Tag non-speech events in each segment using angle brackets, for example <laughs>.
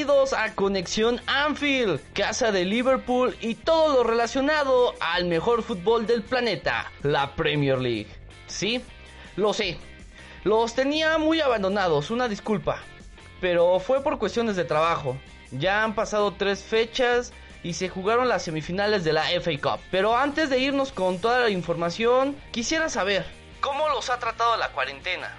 Bienvenidos, a Conexión Anfield, casa de Liverpool y todo lo relacionado al mejor fútbol del planeta, la Premier League. Sí, lo sé, los tenía muy abandonados, una disculpa, pero fue por cuestiones de trabajo. Ya han pasado tres fechas y se jugaron las semifinales de la FA Cup. Pero antes de irnos con toda la información, quisiera saber, ¿cómo los ha tratado la cuarentena?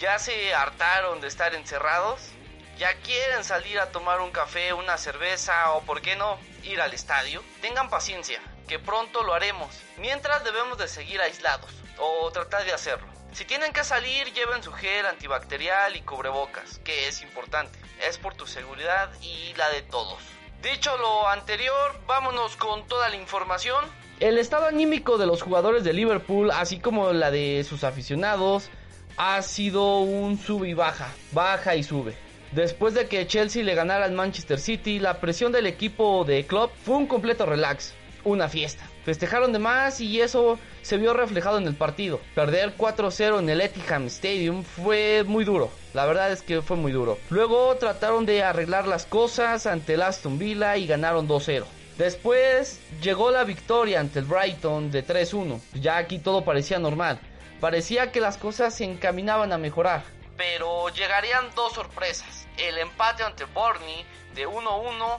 ¿Ya se hartaron de estar encerrados? ¿Ya quieren salir a tomar un café, una cerveza o, por qué no, ir al estadio? Tengan paciencia, que pronto lo haremos. Mientras debemos de seguir aislados, o tratar de hacerlo. Si tienen que salir, lleven su gel antibacterial y cubrebocas, que es importante. Es por tu seguridad y la de todos. Dicho lo anterior, vámonos con toda la información. El estado anímico de los jugadores de Liverpool, así como la de sus aficionados, ha sido un sube y baja, baja y sube. Después de que Chelsea le ganara al Manchester City, la presión del equipo de club fue un completo relax, una fiesta. Festejaron de más y eso se vio reflejado en el partido. Perder 4-0 en el Etihad Stadium fue muy duro. La verdad es que fue muy duro. Luego trataron de arreglar las cosas ante el Aston Villa y ganaron 2-0. Después llegó la victoria ante el Brighton de 3-1. Ya aquí todo parecía normal. Parecía que las cosas se encaminaban a mejorar. Pero llegarían dos sorpresas. El empate ante Burnley de 1-1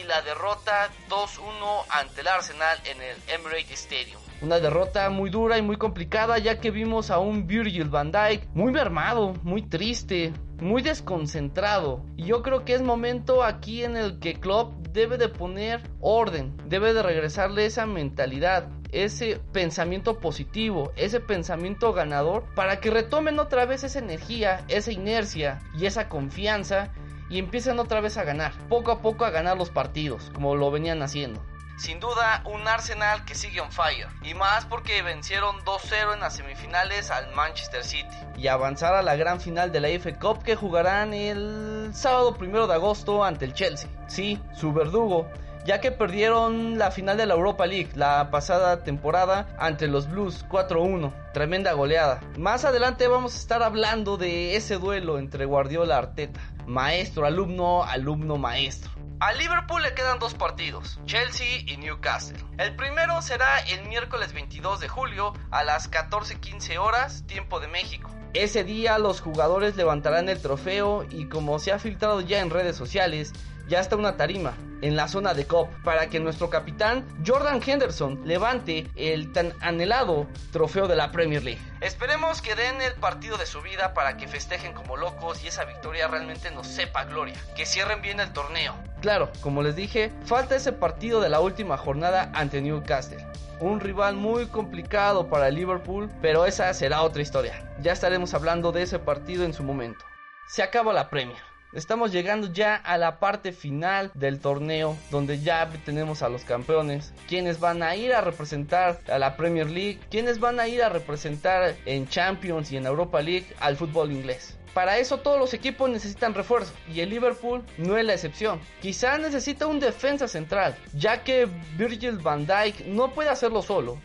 y la derrota 2-1 ante el Arsenal en el Emirates Stadium. Una derrota muy dura y muy complicada ya que vimos a un Virgil van Dijk muy mermado, muy triste, muy desconcentrado. Y yo creo que es momento aquí en el que Klopp debe de poner orden, debe de regresarle esa mentalidad, ese pensamiento positivo, ese pensamiento ganador, para que retomen otra vez esa energía, esa inercia y esa confianza y empiezan otra vez a ganar, poco a poco a ganar los partidos, como lo venían haciendo. Sin duda, un Arsenal que sigue on fire. Y más porque vencieron 2-0 en las semifinales al Manchester City. Y avanzar a la gran final de la FA Cup que jugarán el sábado primero de agosto ante el Chelsea. Sí, su verdugo ya que perdieron la final de la Europa League la pasada temporada ante los Blues 4-1. Tremenda goleada. Más adelante vamos a estar hablando de ese duelo entre Guardiola y Arteta. Maestro, alumno, alumno, maestro. A Liverpool le quedan dos partidos, Chelsea y Newcastle. El primero será el miércoles 22 de julio a las 14:15 horas, tiempo de México. Ese día los jugadores levantarán el trofeo y como se ha filtrado ya en redes sociales, ya está una tarima en la zona de COP para que nuestro capitán Jordan Henderson levante el tan anhelado trofeo de la Premier League. Esperemos que den el partido de su vida para que festejen como locos y esa victoria realmente nos sepa gloria. Que cierren bien el torneo. Claro, como les dije, falta ese partido de la última jornada ante Newcastle. Un rival muy complicado para Liverpool, pero esa será otra historia. Ya estaremos hablando de ese partido en su momento. Se acaba la Premier. Estamos llegando ya a la parte final del torneo donde ya tenemos a los campeones, quienes van a ir a representar a la Premier League, quienes van a ir a representar en Champions y en Europa League al fútbol inglés. Para eso todos los equipos necesitan refuerzo y el Liverpool no es la excepción. Quizá necesita un defensa central, ya que Virgil van Dijk no puede hacerlo solo.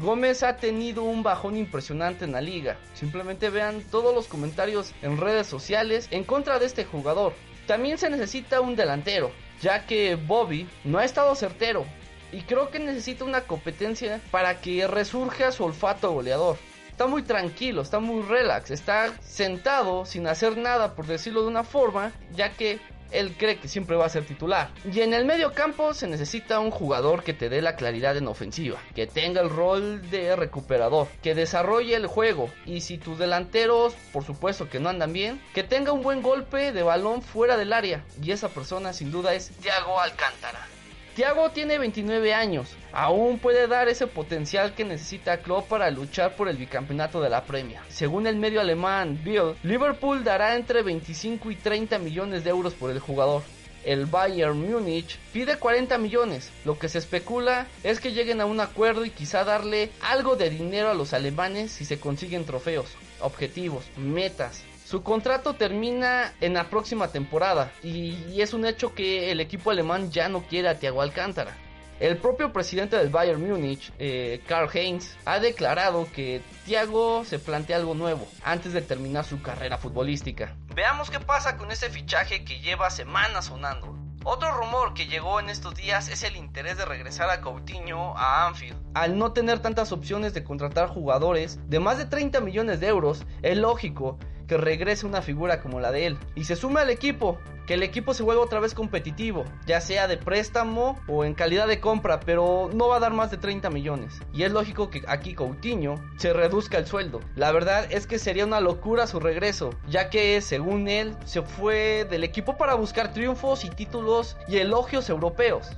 Gómez ha tenido un bajón impresionante en la liga. Simplemente vean todos los comentarios en redes sociales en contra de este jugador. También se necesita un delantero, ya que Bobby no ha estado certero. Y creo que necesita una competencia para que resurja su olfato goleador. Está muy tranquilo, está muy relax, está sentado sin hacer nada por decirlo de una forma, ya que él cree que siempre va a ser titular. Y en el medio campo se necesita un jugador que te dé la claridad en ofensiva, que tenga el rol de recuperador, que desarrolle el juego y si tus delanteros, por supuesto que no andan bien, que tenga un buen golpe de balón fuera del área. Y esa persona sin duda es Thiago Alcántara. Thiago tiene 29 años, aún puede dar ese potencial que necesita Klopp para luchar por el bicampeonato de la Premier. Según el medio alemán Bill, Liverpool dará entre 25 y 30 millones de euros por el jugador. El Bayern Múnich pide 40 millones. Lo que se especula es que lleguen a un acuerdo y quizá darle algo de dinero a los alemanes si se consiguen trofeos, objetivos, metas. Su contrato termina en la próxima temporada y, es un hecho que el equipo alemán ya no quiere a Thiago Alcántara. El propio presidente del Bayern Múnich, eh, Karl Heinz, ha declarado que Thiago se plantea algo nuevo antes de terminar su carrera futbolística. Veamos qué pasa con ese fichaje que lleva semanas sonando. Otro rumor que llegó en estos días es el interés de regresar a Coutinho a Anfield. Al no tener tantas opciones de contratar jugadores de más de 30 millones de euros, es lógico que regrese una figura como la de él y se sume al equipo, que el equipo se vuelva otra vez competitivo, ya sea de préstamo o en calidad de compra, pero no va a dar más de 30 millones. Y es lógico que aquí Coutinho se reduzca el sueldo. La verdad es que sería una locura su regreso, ya que según él se fue del equipo para buscar triunfos y títulos y elogios europeos.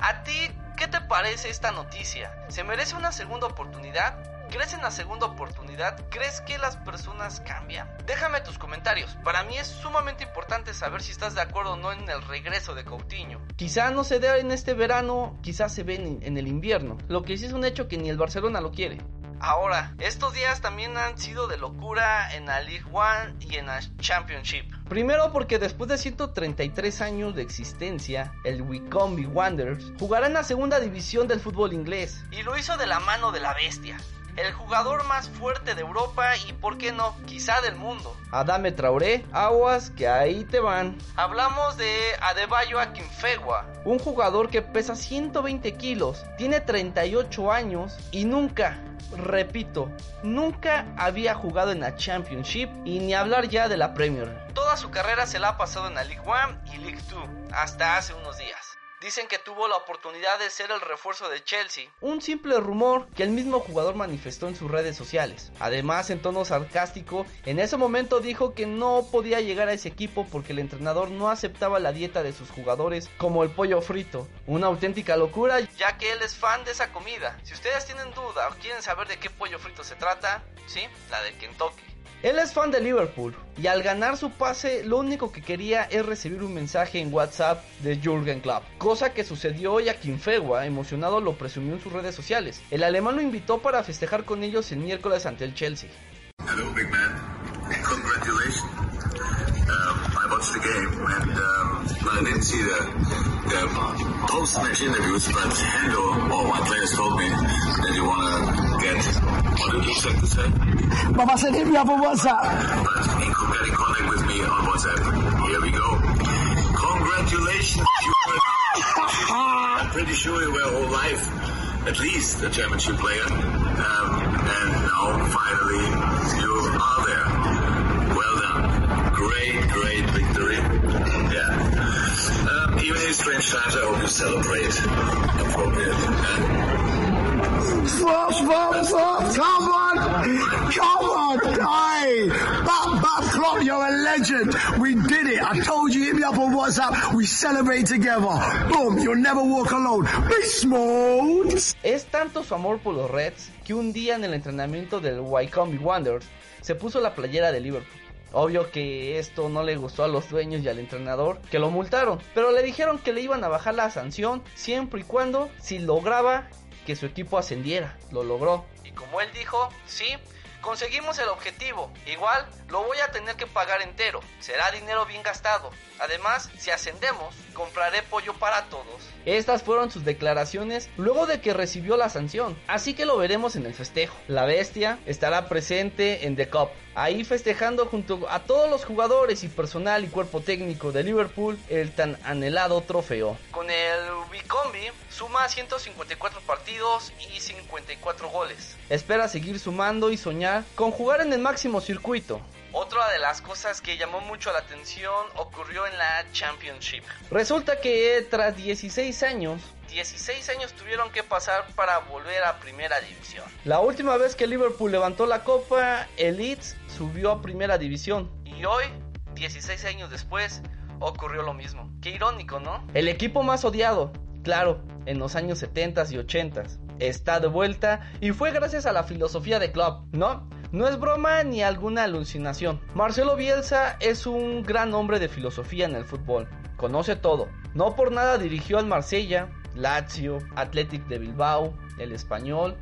¿A ti qué te parece esta noticia? ¿Se merece una segunda oportunidad? ¿Crees en la segunda oportunidad? ¿Crees que las personas cambian? Déjame tus comentarios. Para mí es sumamente importante saber si estás de acuerdo o no en el regreso de Coutinho. Quizá no se dé en este verano, quizás se ve en, el invierno. Lo que sí es un hecho que ni el Barcelona lo quiere. Ahora, estos días también han sido de locura en la League One y en la Championship. Primero porque después de 133 años de existencia, el Wycombe Wanderers jugará en la segunda división del fútbol inglés y lo hizo de la mano de la bestia el jugador más fuerte de Europa y, por qué no, quizá del mundo. Adame Traoré, aguas que ahí te van. Hablamos de Adebayo Akinfegua, un jugador que pesa 120 kilos, tiene 38 años y nunca, repito, nunca había jugado en la Championship y ni hablar ya de la Premier. Toda su carrera se la ha pasado en la League One y League 2, hasta hace unos días. Dicen que tuvo la oportunidad de ser el refuerzo de Chelsea. Un simple rumor que el mismo jugador manifestó en sus redes sociales. Además, en tono sarcástico, en ese momento dijo que no podía llegar a ese equipo porque el entrenador no aceptaba la dieta de sus jugadores como el pollo frito. Una auténtica locura ya que él es fan de esa comida. Si ustedes tienen duda o quieren saber de qué pollo frito se trata, sí, la de Kentucky. Él es fan de Liverpool y al ganar su pase lo único que quería es recibir un mensaje en WhatsApp de Jürgen Klopp, cosa que sucedió y a Fegua, emocionado lo presumió en sus redes sociales. El alemán lo invitó para festejar con ellos el miércoles ante el Chelsea. Hello, big man. Congratulations. Um, watched the game and um, I didn't see the, the post-match interviews, but Hendo or my players told me that you want to get What did you say to say? Mama said hit me up on WhatsApp. But he could get in contact with me on WhatsApp. Here we go. Congratulations. You were, I'm pretty sure you were all life, at least a championship player. Um, and now finally you are there. Strange times, I hope you celebrate appropriately. Fuck, fuck, fuck, come on, come on, hey, Back, back, Klopp, you're a legend. We did it. I told you, hit me up on WhatsApp. We celebrate together. Boom, you'll never walk alone. Be smooth. Es tanto su amor por los Reds que un día en el entrenamiento del Wycombe Wanderers se puso la playera de Liverpool. Obvio que esto no le gustó a los dueños y al entrenador, que lo multaron, pero le dijeron que le iban a bajar la sanción siempre y cuando si lograba que su equipo ascendiera. Lo logró. Y como él dijo, sí, conseguimos el objetivo. Igual lo voy a tener que pagar entero. Será dinero bien gastado. Además, si ascendemos, compraré pollo para todos. Estas fueron sus declaraciones luego de que recibió la sanción. Así que lo veremos en el festejo. La bestia estará presente en The Cup. Ahí festejando junto a todos los jugadores y personal y cuerpo técnico de Liverpool el tan anhelado trofeo. Con el Bicombi suma 154 partidos y 54 goles. Espera seguir sumando y soñar con jugar en el máximo circuito. Otra de las cosas que llamó mucho la atención ocurrió en la Championship. Resulta que tras 16 años, 16 años tuvieron que pasar para volver a Primera División. La última vez que Liverpool levantó la copa, el Leeds subió a Primera División. Y hoy, 16 años después, ocurrió lo mismo. Qué irónico, ¿no? El equipo más odiado, claro, en los años 70 y 80 está de vuelta y fue gracias a la filosofía de Club, ¿no? No es broma ni alguna alucinación. Marcelo Bielsa es un gran hombre de filosofía en el fútbol. Conoce todo. No por nada dirigió al Marsella, Lazio, Athletic de Bilbao, el Español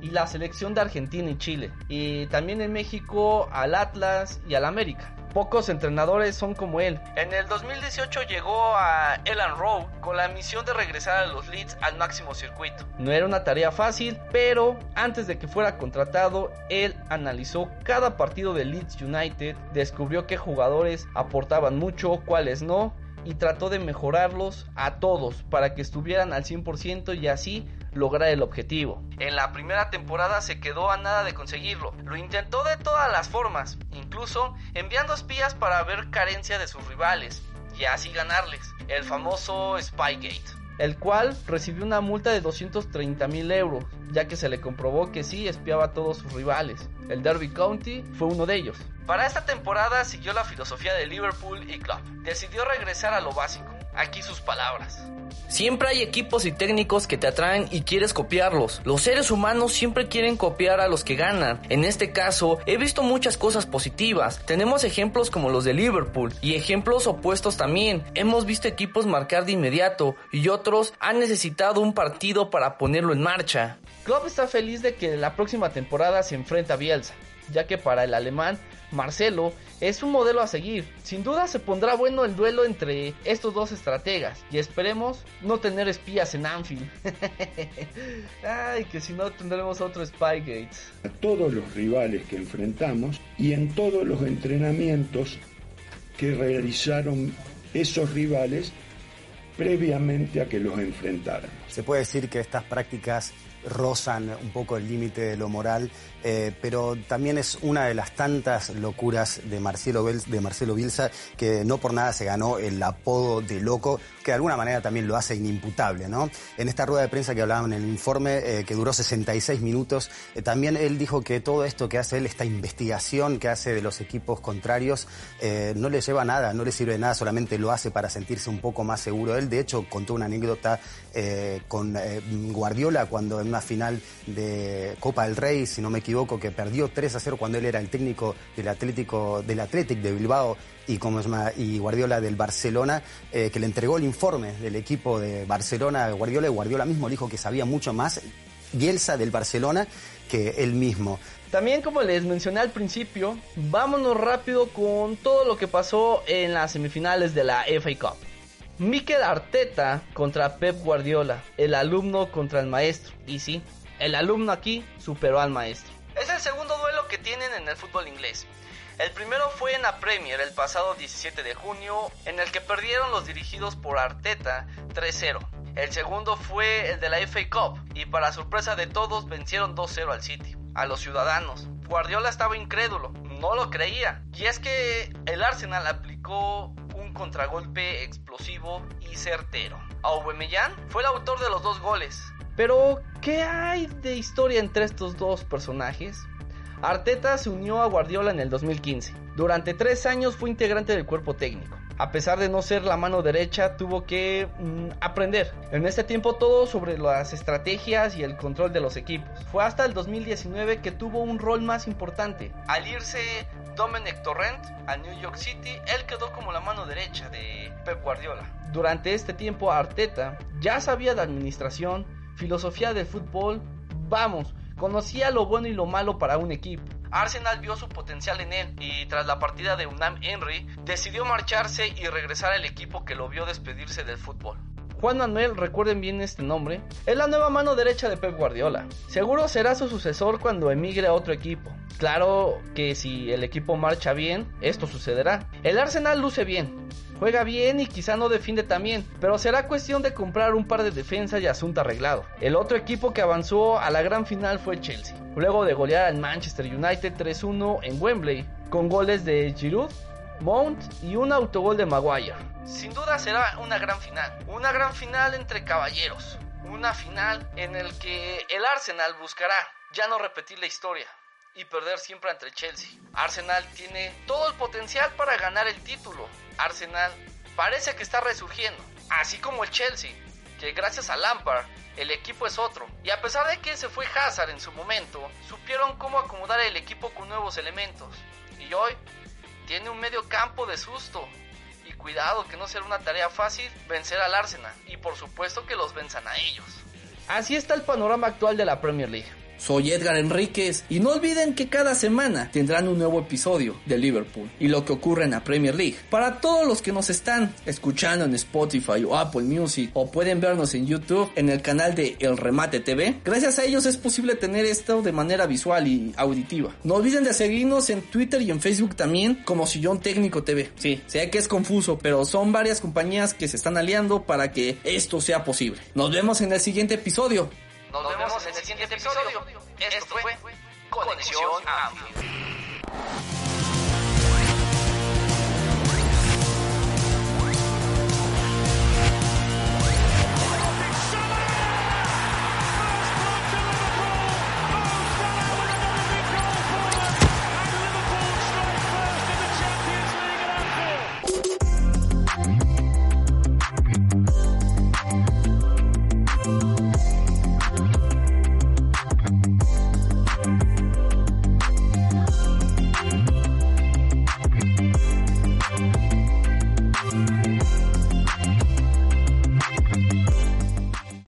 y la selección de Argentina y Chile. Y también en México al Atlas y al América. Pocos entrenadores son como él. En el 2018 llegó a Elan Rowe con la misión de regresar a los Leeds al máximo circuito. No era una tarea fácil, pero antes de que fuera contratado, él analizó cada partido de Leeds United, descubrió qué jugadores aportaban mucho, cuáles no, y trató de mejorarlos a todos para que estuvieran al 100% y así lograr el objetivo. En la primera temporada se quedó a nada de conseguirlo. Lo intentó de todas las formas, incluso enviando espías para ver carencia de sus rivales y así ganarles. El famoso Spygate el cual recibió una multa de 230 mil euros, ya que se le comprobó que sí espiaba a todos sus rivales. El Derby County fue uno de ellos. Para esta temporada siguió la filosofía de Liverpool y Club. Decidió regresar a lo básico. Aquí sus palabras. Siempre hay equipos y técnicos que te atraen y quieres copiarlos. Los seres humanos siempre quieren copiar a los que ganan. En este caso, he visto muchas cosas positivas. Tenemos ejemplos como los de Liverpool y ejemplos opuestos también. Hemos visto equipos marcar de inmediato y otros han necesitado un partido para ponerlo en marcha. Klopp está feliz de que la próxima temporada se enfrenta a Bielsa, ya que para el alemán Marcelo es un modelo a seguir. Sin duda se pondrá bueno el duelo entre estos dos estrategas y esperemos no tener espías en Anfield. <laughs> Ay, que si no tendremos otro Spygate. A todos los rivales que enfrentamos y en todos los entrenamientos que realizaron esos rivales previamente a que los enfrentaran. Se puede decir que estas prácticas rozan un poco el límite de lo moral, eh, pero también es una de las tantas locuras de Marcelo, Bielsa que no por nada se ganó el apodo de loco, que de alguna manera también lo hace inimputable. En esta rueda de prensa que hablaban en el informe, eh, que duró 66 minutos, eh, también él dijo que todo esto que hace él, esta investigación que hace de los equipos contrarios, no le lleva a nada, no le sirve de nada, solamente lo hace para sentirse un poco más seguro. Él, de hecho, contó una anécdota con Guardiola cuando en una final de Copa del Rey, si no me equivoco, que perdió 3 a 0 cuando él era el técnico del Atlético, del Athletic de Bilbao y, como es y Guardiola del Barcelona, eh, que le entregó el informe del equipo de Barcelona a Guardiola y Guardiola mismo dijo que sabía mucho más Bielsa del Barcelona que él mismo. También como les mencioné al principio, vámonos rápido con todo lo que pasó en las semifinales de la FA Cup. Mikel Arteta contra Pep Guardiola, el alumno contra el maestro. Y sí, el alumno aquí superó al maestro. Es el segundo duelo que tienen en el fútbol inglés. El primero fue en la Premier el pasado 17 de junio, en el que perdieron los dirigidos por Arteta 3-0. El segundo fue el de la FA Cup, y para sorpresa de todos vencieron 2-0 al City, a los ciudadanos. Guardiola estaba incrédulo, no lo creía. Y es que el Arsenal aplicó contragolpe explosivo y certero. Aubameyang fue el autor de los dos goles. Pero, ¿qué hay de historia entre estos dos personajes? Arteta se unió a Guardiola en el 2015. Durante tres años fue integrante del cuerpo técnico a pesar de no ser la mano derecha, tuvo que mm, aprender en este tiempo todo sobre las estrategias y el control de los equipos. Fue hasta el 2019 que tuvo un rol más importante. Al irse Dominic Torrent a New York City, él quedó como la mano derecha de Pep Guardiola. Durante este tiempo Arteta ya sabía de administración, filosofía de fútbol, vamos, conocía lo bueno y lo malo para un equipo. Arsenal vio su potencial en él y tras la partida de Unam Henry decidió marcharse y regresar al equipo que lo vio despedirse del fútbol. Juan Manuel, recuerden bien este nombre, es la nueva mano derecha de Pep Guardiola. Seguro será su sucesor cuando emigre a otro equipo. Claro que si el equipo marcha bien, esto sucederá. El Arsenal luce bien, juega bien y quizá no defiende también, pero será cuestión de comprar un par de defensas y asunto arreglado. El otro equipo que avanzó a la gran final fue Chelsea, luego de golear al Manchester United 3-1 en Wembley, con goles de Giroud, Mount y un autogol de Maguire. Sin duda será una gran final, una gran final entre caballeros, una final en el que el Arsenal buscará ya no repetir la historia, y perder siempre ante el Chelsea. Arsenal tiene todo el potencial para ganar el título. Arsenal parece que está resurgiendo, así como el Chelsea, que gracias a Lampard el equipo es otro. Y a pesar de que se fue Hazard en su momento, supieron cómo acomodar el equipo con nuevos elementos. Y hoy tiene un medio campo de susto. Y cuidado que no será una tarea fácil vencer al Arsenal. Y por supuesto que los venzan a ellos. Así está el panorama actual de la Premier League. Soy Edgar Enríquez y no olviden que cada semana tendrán un nuevo episodio de Liverpool y lo que ocurre en la Premier League. Para todos los que nos están escuchando en Spotify o Apple Music o pueden vernos en YouTube en el canal de El Remate TV, gracias a ellos es posible tener esto de manera visual y auditiva. No olviden de seguirnos en Twitter y en Facebook también como Sillón Técnico TV. Sí, sé que es confuso, pero son varias compañías que se están aliando para que esto sea posible. Nos vemos en el siguiente episodio. Nos, vemos, en el siguiente episodio. Esto fue Conexión Amplio.